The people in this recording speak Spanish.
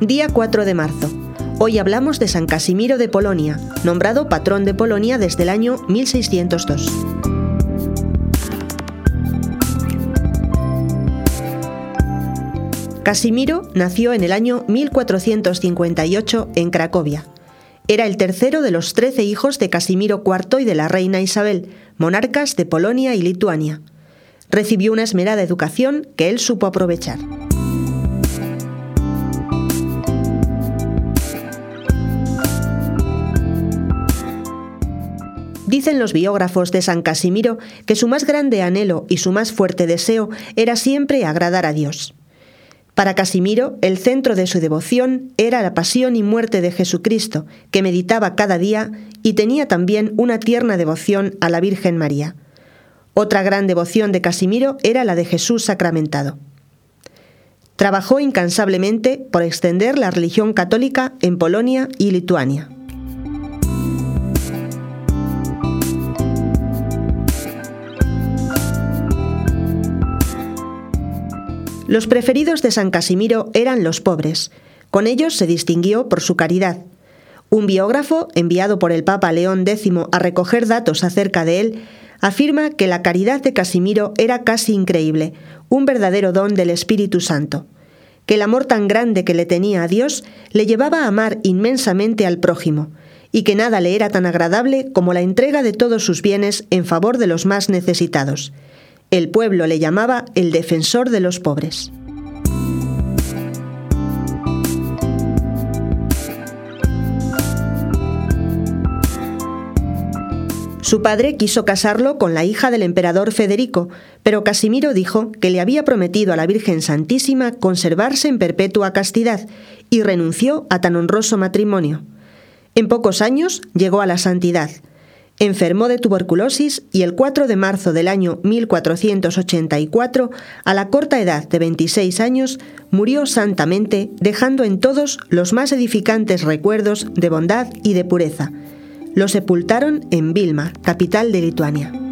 Día 4 de marzo. Hoy hablamos de San Casimiro de Polonia, nombrado patrón de Polonia desde el año 1602. Casimiro nació en el año 1458 en Cracovia. Era el tercero de los trece hijos de Casimiro IV y de la reina Isabel, monarcas de Polonia y Lituania. Recibió una esmerada educación que él supo aprovechar. Dicen los biógrafos de San Casimiro que su más grande anhelo y su más fuerte deseo era siempre agradar a Dios. Para Casimiro, el centro de su devoción era la pasión y muerte de Jesucristo, que meditaba cada día y tenía también una tierna devoción a la Virgen María. Otra gran devoción de Casimiro era la de Jesús sacramentado. Trabajó incansablemente por extender la religión católica en Polonia y Lituania. Los preferidos de San Casimiro eran los pobres. Con ellos se distinguió por su caridad. Un biógrafo, enviado por el Papa León X a recoger datos acerca de él, afirma que la caridad de Casimiro era casi increíble, un verdadero don del Espíritu Santo, que el amor tan grande que le tenía a Dios le llevaba a amar inmensamente al prójimo, y que nada le era tan agradable como la entrega de todos sus bienes en favor de los más necesitados. El pueblo le llamaba el defensor de los pobres. Su padre quiso casarlo con la hija del emperador Federico, pero Casimiro dijo que le había prometido a la Virgen Santísima conservarse en perpetua castidad y renunció a tan honroso matrimonio. En pocos años llegó a la santidad, Enfermó de tuberculosis y el 4 de marzo del año 1484, a la corta edad de 26 años, murió santamente, dejando en todos los más edificantes recuerdos de bondad y de pureza. Lo sepultaron en Vilma, capital de Lituania.